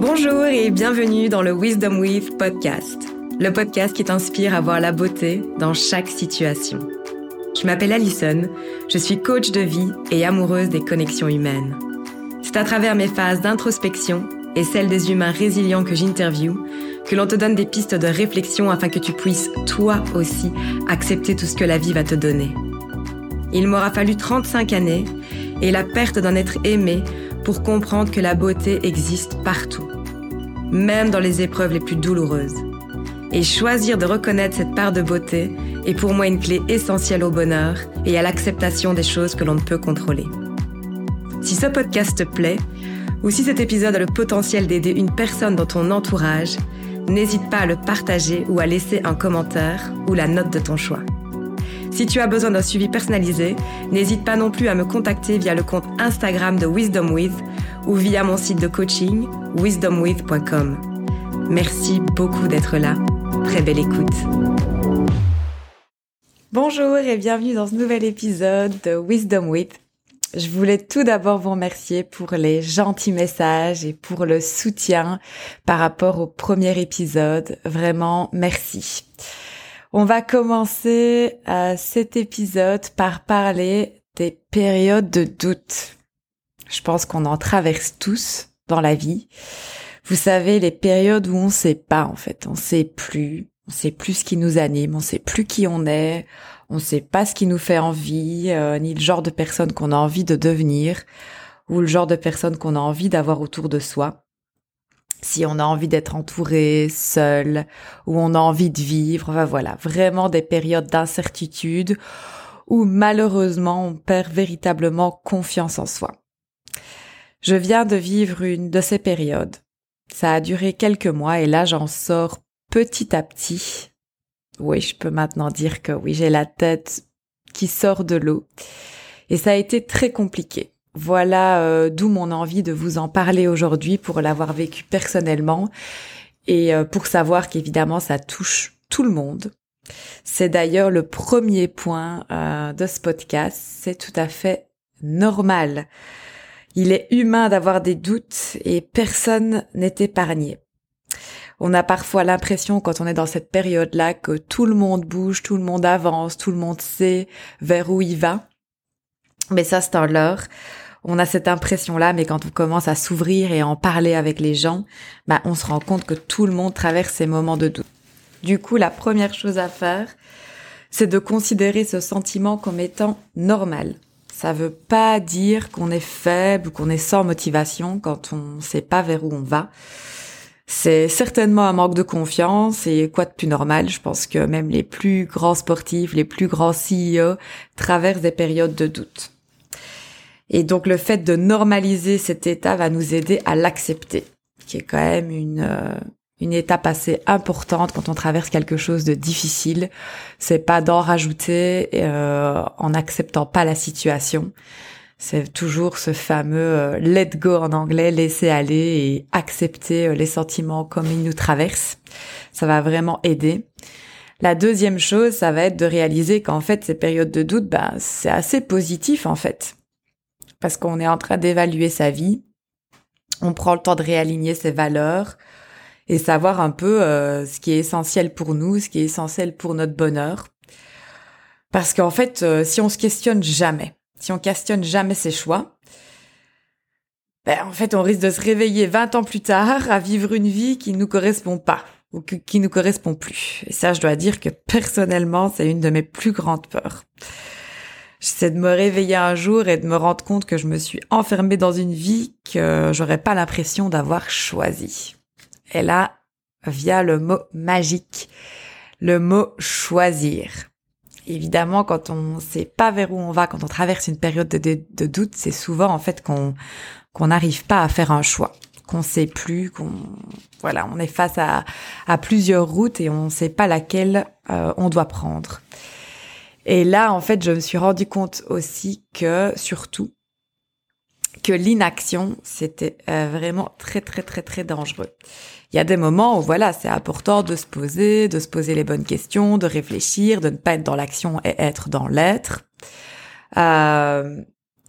Bonjour et bienvenue dans le Wisdom With podcast, le podcast qui t'inspire à voir la beauté dans chaque situation. Je m'appelle Alison, je suis coach de vie et amoureuse des connexions humaines. C'est à travers mes phases d'introspection et celles des humains résilients que j'interviewe que l'on te donne des pistes de réflexion afin que tu puisses, toi aussi, accepter tout ce que la vie va te donner. Il m'aura fallu 35 années et la perte d'un être aimé pour comprendre que la beauté existe partout, même dans les épreuves les plus douloureuses. Et choisir de reconnaître cette part de beauté est pour moi une clé essentielle au bonheur et à l'acceptation des choses que l'on ne peut contrôler. Si ce podcast te plaît, ou si cet épisode a le potentiel d'aider une personne dans ton entourage, n'hésite pas à le partager ou à laisser un commentaire ou la note de ton choix. Si tu as besoin d'un suivi personnalisé, n'hésite pas non plus à me contacter via le compte Instagram de Wisdom With ou via mon site de coaching wisdomwith.com. Merci beaucoup d'être là. Très belle écoute. Bonjour et bienvenue dans ce nouvel épisode de Wisdom With. Je voulais tout d'abord vous remercier pour les gentils messages et pour le soutien par rapport au premier épisode. Vraiment, merci. On va commencer euh, cet épisode par parler des périodes de doute. Je pense qu'on en traverse tous dans la vie. Vous savez, les périodes où on sait pas, en fait. On sait plus. On sait plus ce qui nous anime. On sait plus qui on est. On sait pas ce qui nous fait envie, euh, ni le genre de personne qu'on a envie de devenir, ou le genre de personne qu'on a envie d'avoir autour de soi si on a envie d'être entouré, seul, ou on a envie de vivre, enfin voilà, vraiment des périodes d'incertitude où malheureusement on perd véritablement confiance en soi. Je viens de vivre une de ces périodes. Ça a duré quelques mois et là j'en sors petit à petit. Oui, je peux maintenant dire que oui, j'ai la tête qui sort de l'eau. Et ça a été très compliqué. Voilà euh, d'où mon envie de vous en parler aujourd'hui pour l'avoir vécu personnellement et euh, pour savoir qu'évidemment ça touche tout le monde. C'est d'ailleurs le premier point euh, de ce podcast. C'est tout à fait normal. Il est humain d'avoir des doutes et personne n'est épargné. On a parfois l'impression quand on est dans cette période-là que tout le monde bouge, tout le monde avance, tout le monde sait vers où il va. Mais ça, c'est un leurre on a cette impression-là, mais quand on commence à s'ouvrir et à en parler avec les gens, bah, on se rend compte que tout le monde traverse ces moments de doute. Du coup, la première chose à faire, c'est de considérer ce sentiment comme étant normal. Ça veut pas dire qu'on est faible ou qu'on est sans motivation quand on sait pas vers où on va. C'est certainement un manque de confiance et quoi de plus normal. Je pense que même les plus grands sportifs, les plus grands CEO traversent des périodes de doute. Et donc le fait de normaliser cet état va nous aider à l'accepter, qui est quand même une euh, une étape assez importante quand on traverse quelque chose de difficile. C'est pas d'en rajouter euh, en n'acceptant pas la situation. C'est toujours ce fameux euh, let go en anglais, laisser aller et accepter les sentiments comme ils nous traversent. Ça va vraiment aider. La deuxième chose, ça va être de réaliser qu'en fait, ces périodes de doute, ben, c'est assez positif en fait parce qu'on est en train d'évaluer sa vie. On prend le temps de réaligner ses valeurs et savoir un peu euh, ce qui est essentiel pour nous, ce qui est essentiel pour notre bonheur. Parce qu'en fait, euh, si on se questionne jamais, si on questionne jamais ses choix, ben, en fait, on risque de se réveiller 20 ans plus tard à vivre une vie qui ne nous correspond pas ou qui nous correspond plus. Et ça, je dois dire que personnellement, c'est une de mes plus grandes peurs c'est de me réveiller un jour et de me rendre compte que je me suis enfermée dans une vie que j'aurais pas l'impression d'avoir choisie. Et là, via le mot magique, le mot choisir. Évidemment, quand on sait pas vers où on va, quand on traverse une période de, doute, c'est souvent en fait qu'on qu'on n'arrive pas à faire un choix, qu'on sait plus, qu'on voilà, on est face à, à plusieurs routes et on sait pas laquelle euh, on doit prendre. Et là, en fait, je me suis rendu compte aussi que, surtout, que l'inaction, c'était euh, vraiment très, très, très, très dangereux. Il y a des moments où, voilà, c'est important de se poser, de se poser les bonnes questions, de réfléchir, de ne pas être dans l'action et être dans l'être. Euh,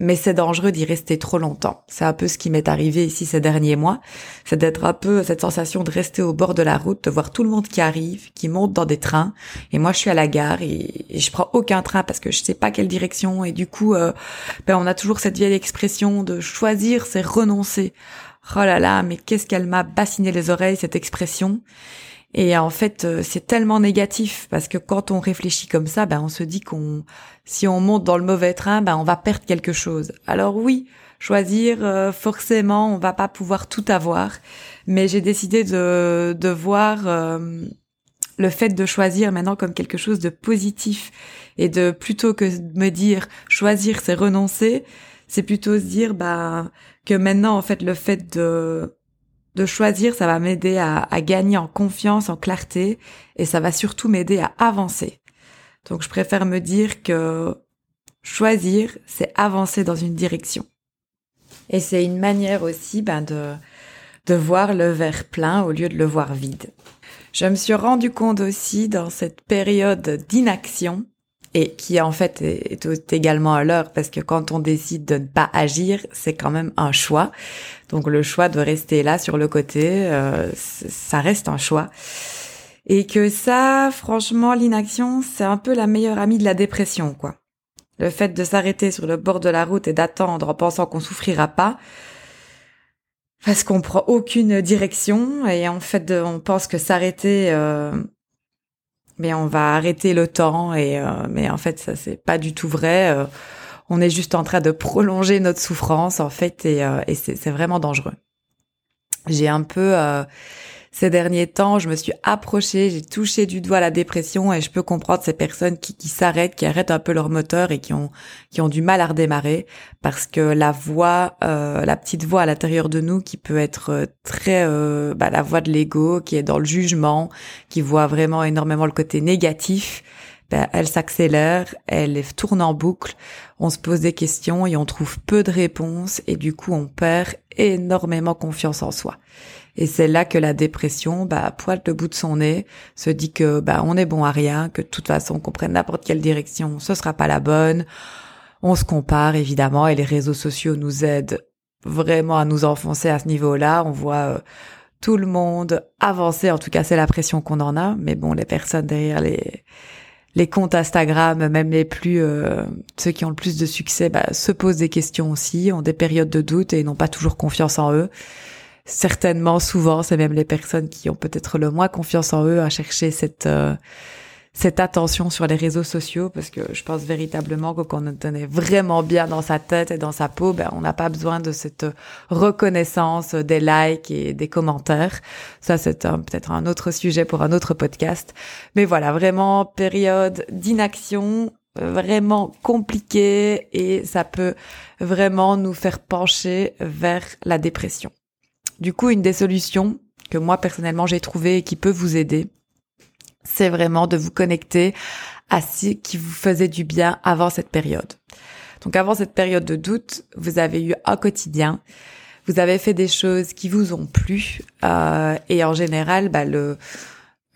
mais c'est dangereux d'y rester trop longtemps. C'est un peu ce qui m'est arrivé ici ces derniers mois, c'est d'être un peu cette sensation de rester au bord de la route, de voir tout le monde qui arrive, qui monte dans des trains, et moi je suis à la gare et, je prends aucun train parce que je sais pas quelle direction, et du coup, euh, ben on a toujours cette vieille expression de choisir, c'est renoncer. Oh là là, mais qu'est-ce qu'elle m'a bassiné les oreilles cette expression. Et en fait, euh, c'est tellement négatif parce que quand on réfléchit comme ça, ben on se dit qu'on si on monte dans le mauvais train, ben on va perdre quelque chose. Alors oui, choisir euh, forcément, on va pas pouvoir tout avoir, mais j'ai décidé de de voir euh, le fait de choisir maintenant comme quelque chose de positif et de plutôt que de me dire choisir c'est renoncer, c'est plutôt se dire bah que maintenant en fait le fait de de choisir, ça va m'aider à, gagner en confiance, en clarté, et ça va surtout m'aider à avancer. Donc je préfère me dire que choisir, c'est avancer dans une direction. Et c'est une manière aussi ben, de, de voir le verre plein au lieu de le voir vide. Je me suis rendu compte aussi dans cette période d'inaction et qui en fait est, également à l'heure parce que quand on décide de ne pas agir, c'est quand même un choix. Donc le choix de rester là sur le côté, euh, ça reste un choix. Et que ça, franchement, l'inaction, c'est un peu la meilleure amie de la dépression, quoi. Le fait de s'arrêter sur le bord de la route et d'attendre en pensant qu'on souffrira pas, parce qu'on prend aucune direction et en fait on pense que s'arrêter euh, mais on va arrêter le temps et euh, mais en fait ça c'est pas du tout vrai. Euh, on est juste en train de prolonger notre souffrance en fait et, euh, et c'est vraiment dangereux. J'ai un peu ces derniers temps, je me suis approchée, j'ai touché du doigt la dépression et je peux comprendre ces personnes qui, qui s'arrêtent, qui arrêtent un peu leur moteur et qui ont qui ont du mal à redémarrer parce que la voix, euh, la petite voix à l'intérieur de nous qui peut être euh, très euh, bah, la voix de l'ego, qui est dans le jugement, qui voit vraiment énormément le côté négatif. Ben, elle s'accélère, elle tourne en boucle, on se pose des questions et on trouve peu de réponses et du coup on perd énormément confiance en soi. Et c'est là que la dépression, bah, pointe le bout de son nez, se dit que bah on est bon à rien, que de toute façon qu'on prenne n'importe quelle direction, ce sera pas la bonne. On se compare évidemment et les réseaux sociaux nous aident vraiment à nous enfoncer à ce niveau-là. On voit euh, tout le monde avancer, en tout cas c'est la pression qu'on en a. Mais bon, les personnes derrière les les comptes Instagram, même les plus euh, ceux qui ont le plus de succès, bah, se posent des questions aussi, ont des périodes de doute et n'ont pas toujours confiance en eux. Certainement souvent, c'est même les personnes qui ont peut-être le moins confiance en eux à chercher cette euh, cette attention sur les réseaux sociaux parce que je pense véritablement que quand on est vraiment bien dans sa tête et dans sa peau, ben on n'a pas besoin de cette reconnaissance des likes et des commentaires. Ça c'est peut-être un autre sujet pour un autre podcast. Mais voilà, vraiment période d'inaction vraiment compliquée et ça peut vraiment nous faire pencher vers la dépression. Du coup, une des solutions que moi personnellement j'ai trouvé et qui peut vous aider, c'est vraiment de vous connecter à ce qui vous faisait du bien avant cette période. Donc avant cette période de doute, vous avez eu un quotidien, vous avez fait des choses qui vous ont plu euh, et en général, bah, le,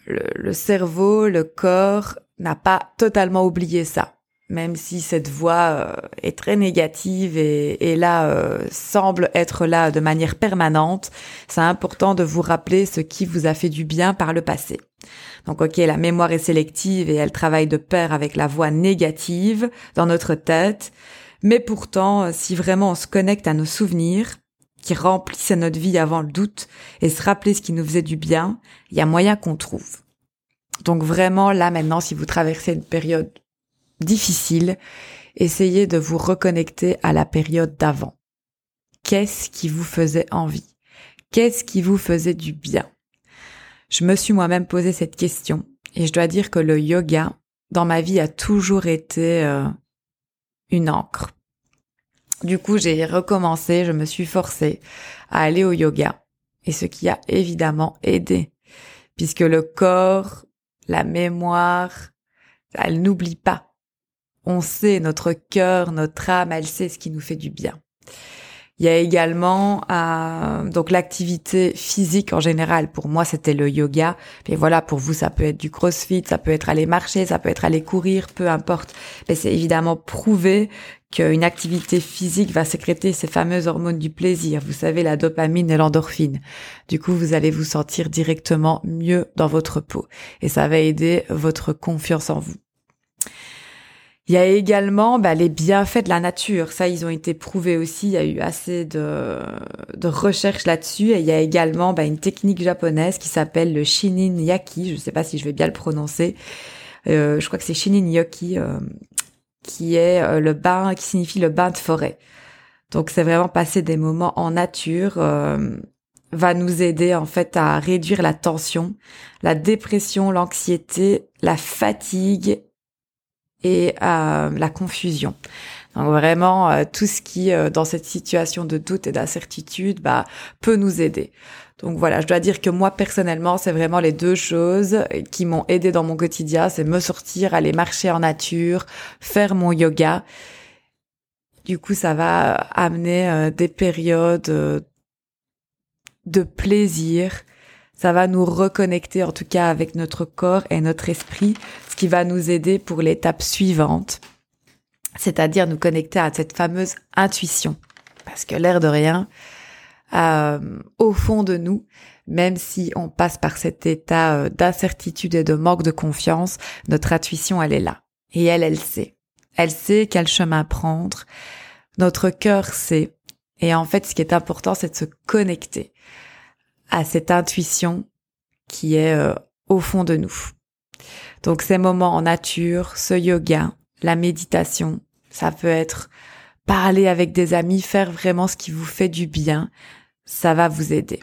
le, le cerveau, le corps n'a pas totalement oublié ça même si cette voix euh, est très négative et, et là euh, semble être là de manière permanente, c'est important de vous rappeler ce qui vous a fait du bien par le passé. Donc ok, la mémoire est sélective et elle travaille de pair avec la voix négative dans notre tête, mais pourtant, euh, si vraiment on se connecte à nos souvenirs, qui remplissaient notre vie avant le doute, et se rappeler ce qui nous faisait du bien, il y a moyen qu'on trouve. Donc vraiment, là maintenant, si vous traversez une période difficile, essayez de vous reconnecter à la période d'avant. Qu'est-ce qui vous faisait envie? Qu'est-ce qui vous faisait du bien? Je me suis moi-même posé cette question et je dois dire que le yoga dans ma vie a toujours été euh, une encre. Du coup, j'ai recommencé, je me suis forcée à aller au yoga et ce qui a évidemment aidé puisque le corps, la mémoire, elle n'oublie pas on sait, notre cœur, notre âme, elle sait ce qui nous fait du bien. Il y a également euh, donc l'activité physique en général. Pour moi, c'était le yoga. Et voilà, pour vous, ça peut être du crossfit, ça peut être aller marcher, ça peut être aller courir, peu importe. Mais c'est évidemment prouvé qu'une activité physique va sécréter ces fameuses hormones du plaisir. Vous savez, la dopamine et l'endorphine. Du coup, vous allez vous sentir directement mieux dans votre peau. Et ça va aider votre confiance en vous. Il y a également bah, les bienfaits de la nature. Ça, ils ont été prouvés aussi. Il y a eu assez de, de recherches là-dessus. Et il y a également bah, une technique japonaise qui s'appelle le shinin yaki. Je ne sais pas si je vais bien le prononcer. Euh, je crois que c'est shinin yaki, euh, qui est euh, le bain, qui signifie le bain de forêt. Donc, c'est vraiment passer des moments en nature. Euh, va nous aider en fait à réduire la tension, la dépression, l'anxiété, la fatigue et euh, la confusion. Donc vraiment euh, tout ce qui euh, dans cette situation de doute et d'incertitude bah peut nous aider. Donc voilà, je dois dire que moi personnellement, c'est vraiment les deux choses qui m'ont aidé dans mon quotidien, c'est me sortir, aller marcher en nature, faire mon yoga. Du coup, ça va amener des périodes de plaisir, ça va nous reconnecter en tout cas avec notre corps et notre esprit, qui va nous aider pour l'étape suivante, c'est-à-dire nous connecter à cette fameuse intuition. Parce que l'air de rien, euh, au fond de nous, même si on passe par cet état euh, d'incertitude et de manque de confiance, notre intuition, elle est là. Et elle, elle sait. Elle sait quel chemin prendre. Notre cœur sait. Et en fait, ce qui est important, c'est de se connecter à cette intuition qui est euh, au fond de nous. Donc ces moments en nature, ce yoga, la méditation, ça peut être parler avec des amis, faire vraiment ce qui vous fait du bien, ça va vous aider.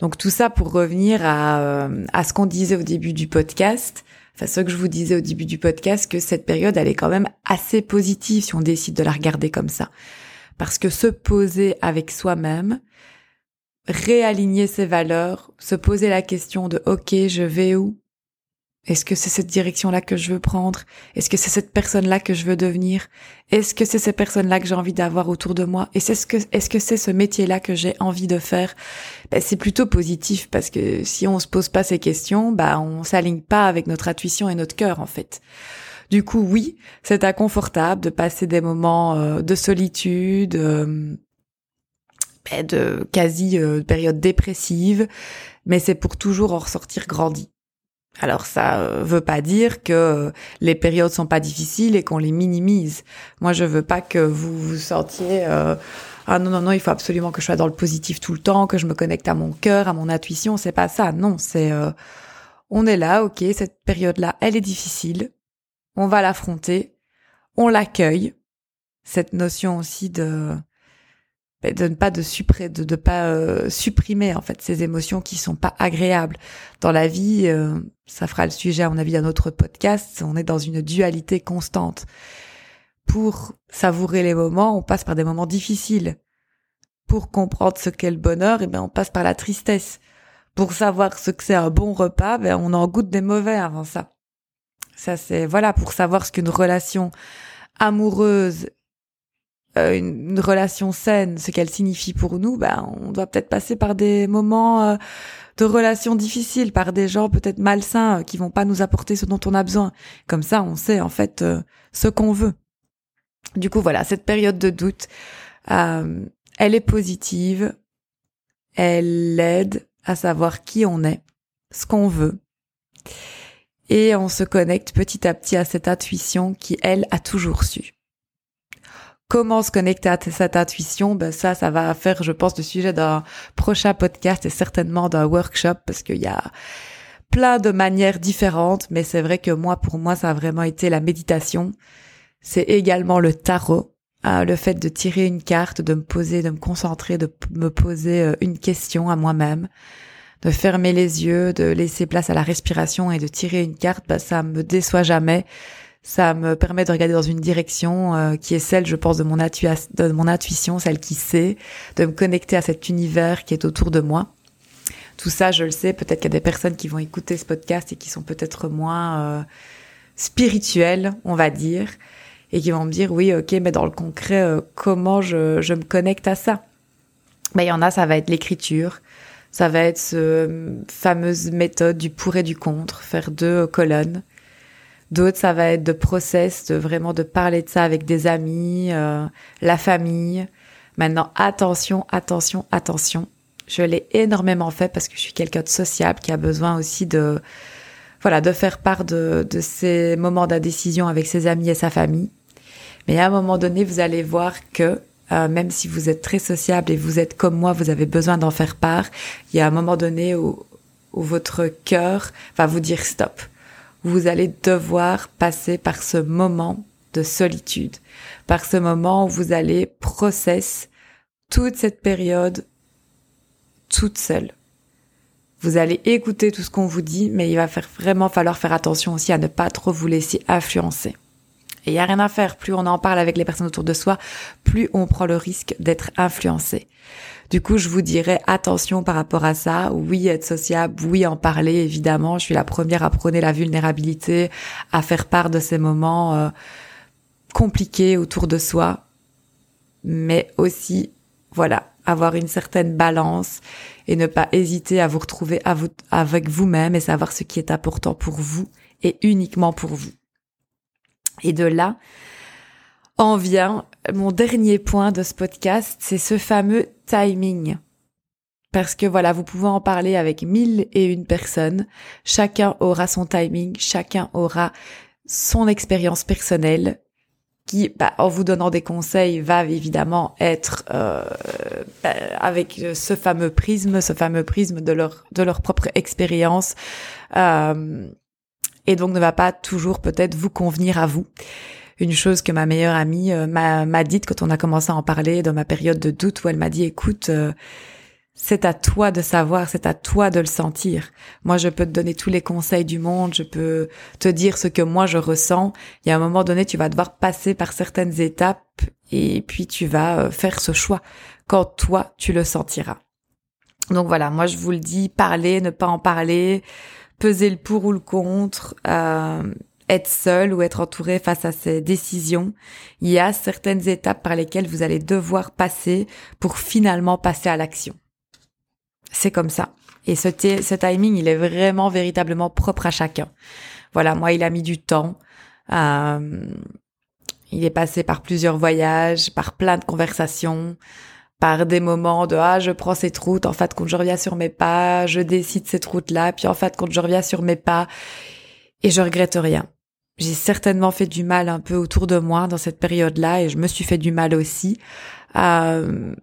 Donc tout ça pour revenir à, euh, à ce qu'on disait au début du podcast, enfin ce que je vous disais au début du podcast, que cette période elle est quand même assez positive si on décide de la regarder comme ça. Parce que se poser avec soi-même, réaligner ses valeurs, se poser la question de OK, je vais où? Est-ce que c'est cette direction-là que je veux prendre? Est-ce que c'est cette personne-là que je veux devenir? Est-ce que c'est ces personnes-là que j'ai envie d'avoir autour de moi? Et est-ce que est-ce que c'est ce métier-là que j'ai envie de faire? Ben, C'est plutôt positif parce que si on se pose pas ces questions, bah on s'aligne pas avec notre intuition et notre cœur en fait. Du coup, oui, c'est inconfortable de passer des moments euh, de solitude, euh, de quasi euh, période dépressive, mais c'est pour toujours en ressortir grandi. Alors ça euh, veut pas dire que euh, les périodes sont pas difficiles et qu'on les minimise. Moi, je veux pas que vous vous sentiez ah non non non, il faut absolument que je sois dans le positif tout le temps, que je me connecte à mon cœur, à mon intuition. C'est pas ça. Non, c'est on est là, ok. Cette période-là, elle est difficile. On va l'affronter. On l'accueille. Cette notion aussi de de ne pas de, de, de pas euh, supprimer en fait ces émotions qui sont pas agréables dans la vie euh, ça fera le sujet à mon avis d'un autre podcast. On est dans une dualité constante. Pour savourer les moments on passe par des moments difficiles. Pour comprendre ce qu'est le bonheur eh ben on passe par la tristesse. Pour savoir ce que c'est un bon repas ben on en goûte des mauvais avant ça. Ça c'est voilà pour savoir ce qu'une relation amoureuse euh, une, relation saine, ce qu'elle signifie pour nous, ben on doit peut-être passer par des moments euh, de relations difficiles, par des gens peut-être malsains euh, qui vont pas nous apporter ce dont on a besoin. Comme ça, on sait en fait ce qu'on veut. Du coup, voilà, cette période de doute, elle est positive, elle aide à savoir qui on est, ce qu'on veut. Et on se connecte petit à petit à cette intuition qui, elle, a toujours su. Comment se connecter à cette intuition Ben ça, ça va faire, je pense, le sujet d'un prochain podcast et certainement d'un workshop parce qu'il y a plein de manières différentes. Mais c'est vrai que moi, pour moi, ça a vraiment été la méditation. C'est également le tarot, hein, le fait de tirer une carte, de me poser, de me concentrer, de me poser euh, une question à moi-même, de fermer les yeux, de laisser place à la respiration et de tirer une carte. Ben, ça me déçoit jamais ça me permet de regarder dans une direction euh, qui est celle, je pense, de mon, de mon intuition, celle qui sait, de me connecter à cet univers qui est autour de moi. Tout ça, je le sais, peut-être qu'il y a des personnes qui vont écouter ce podcast et qui sont peut-être moins euh, spirituelles, on va dire, et qui vont me dire oui, ok, mais dans le concret, euh, comment je, je me connecte à ça? Ben il y en a, ça va être l'écriture, ça va être cette fameuse méthode du pour et du contre, faire deux colonnes. D'autres, ça va être de process, de vraiment de parler de ça avec des amis, euh, la famille. Maintenant, attention, attention, attention. Je l'ai énormément fait parce que je suis quelqu'un de sociable qui a besoin aussi de, voilà, de faire part de, de ces moments d'indécision avec ses amis et sa famille. Mais à un moment donné, vous allez voir que euh, même si vous êtes très sociable et vous êtes comme moi, vous avez besoin d'en faire part, il y a un moment donné où, où votre cœur va vous dire stop. Vous allez devoir passer par ce moment de solitude, par ce moment où vous allez process toute cette période toute seule. Vous allez écouter tout ce qu'on vous dit, mais il va faire vraiment falloir faire attention aussi à ne pas trop vous laisser influencer. Et il y a rien à faire. Plus on en parle avec les personnes autour de soi, plus on prend le risque d'être influencé. Du coup, je vous dirais attention par rapport à ça. Oui, être sociable, oui, en parler, évidemment. Je suis la première à prôner la vulnérabilité, à faire part de ces moments euh, compliqués autour de soi. Mais aussi, voilà, avoir une certaine balance et ne pas hésiter à vous retrouver avec vous-même et savoir ce qui est important pour vous et uniquement pour vous. Et de là, en vient mon dernier point de ce podcast, c'est ce fameux timing. Parce que voilà, vous pouvez en parler avec mille et une personnes. Chacun aura son timing, chacun aura son expérience personnelle qui, bah, en vous donnant des conseils, va évidemment être euh, bah, avec ce fameux prisme, ce fameux prisme de leur de leur propre expérience. Euh, et donc ne va pas toujours peut-être vous convenir à vous. Une chose que ma meilleure amie euh, m'a dite quand on a commencé à en parler dans ma période de doute où elle m'a dit écoute, euh, c'est à toi de savoir, c'est à toi de le sentir. Moi, je peux te donner tous les conseils du monde, je peux te dire ce que moi je ressens. Il y a un moment donné, tu vas devoir passer par certaines étapes et puis tu vas euh, faire ce choix quand toi, tu le sentiras. Donc voilà, moi je vous le dis, parler, ne pas en parler, peser le pour ou le contre, euh, être seul ou être entouré face à ces décisions. Il y a certaines étapes par lesquelles vous allez devoir passer pour finalement passer à l'action. C'est comme ça. Et ce, ce timing, il est vraiment véritablement propre à chacun. Voilà, moi, il a mis du temps. Euh, il est passé par plusieurs voyages, par plein de conversations par des moments de ah je prends cette route en fait quand je reviens sur mes pas je décide cette route là puis en fait quand je reviens sur mes pas et je regrette rien. J'ai certainement fait du mal un peu autour de moi dans cette période là et je me suis fait du mal aussi. Euh,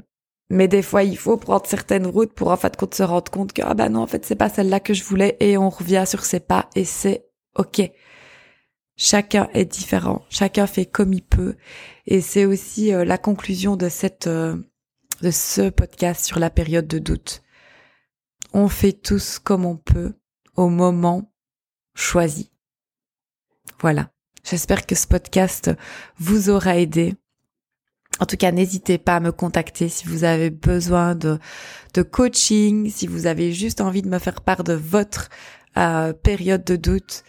mais des fois il faut prendre certaines routes pour en fait qu'on se rende compte que ah bah non en fait c'est pas celle là que je voulais et on revient sur ses pas et c'est ok. Chacun est différent chacun fait comme il peut et c'est aussi euh, la conclusion de cette euh, de ce podcast sur la période de doute. On fait tous comme on peut au moment choisi. Voilà. J'espère que ce podcast vous aura aidé. En tout cas, n'hésitez pas à me contacter si vous avez besoin de, coaching, si vous avez juste envie de me faire part de votre euh, période de doute.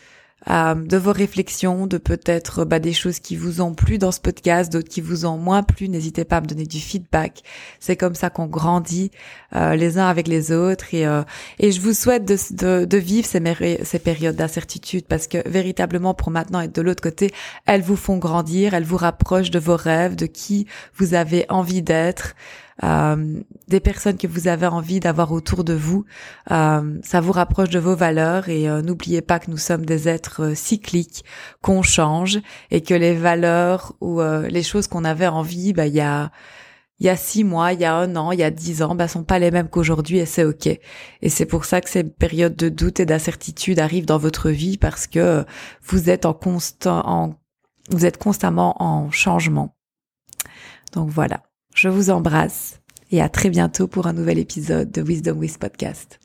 Euh, de vos réflexions, de peut-être bah, des choses qui vous ont plu dans ce podcast, d'autres qui vous ont moins plu. N'hésitez pas à me donner du feedback. C'est comme ça qu'on grandit euh, les uns avec les autres. Et, euh, et je vous souhaite de, de, de vivre ces, ces périodes d'incertitude parce que véritablement, pour maintenant être de l'autre côté, elles vous font grandir, elles vous rapprochent de vos rêves, de qui vous avez envie d'être. Euh, des personnes que vous avez envie d'avoir autour de vous. Euh, ça vous rapproche de vos valeurs et euh, n'oubliez pas que nous sommes des êtres cycliques, qu'on change et que les valeurs ou les choses qu'on avait envie, bah il y a il y a six mois, il y a un an, il y a dix ans, bah, sont pas les mêmes qu'aujourd'hui et c'est ok. Et c'est pour ça que ces périodes de doute et d'incertitude arrivent dans votre vie parce que vous êtes en constant, en, vous êtes constamment en changement. Donc voilà. Je vous embrasse et à très bientôt pour un nouvel épisode de Wisdom With Podcast.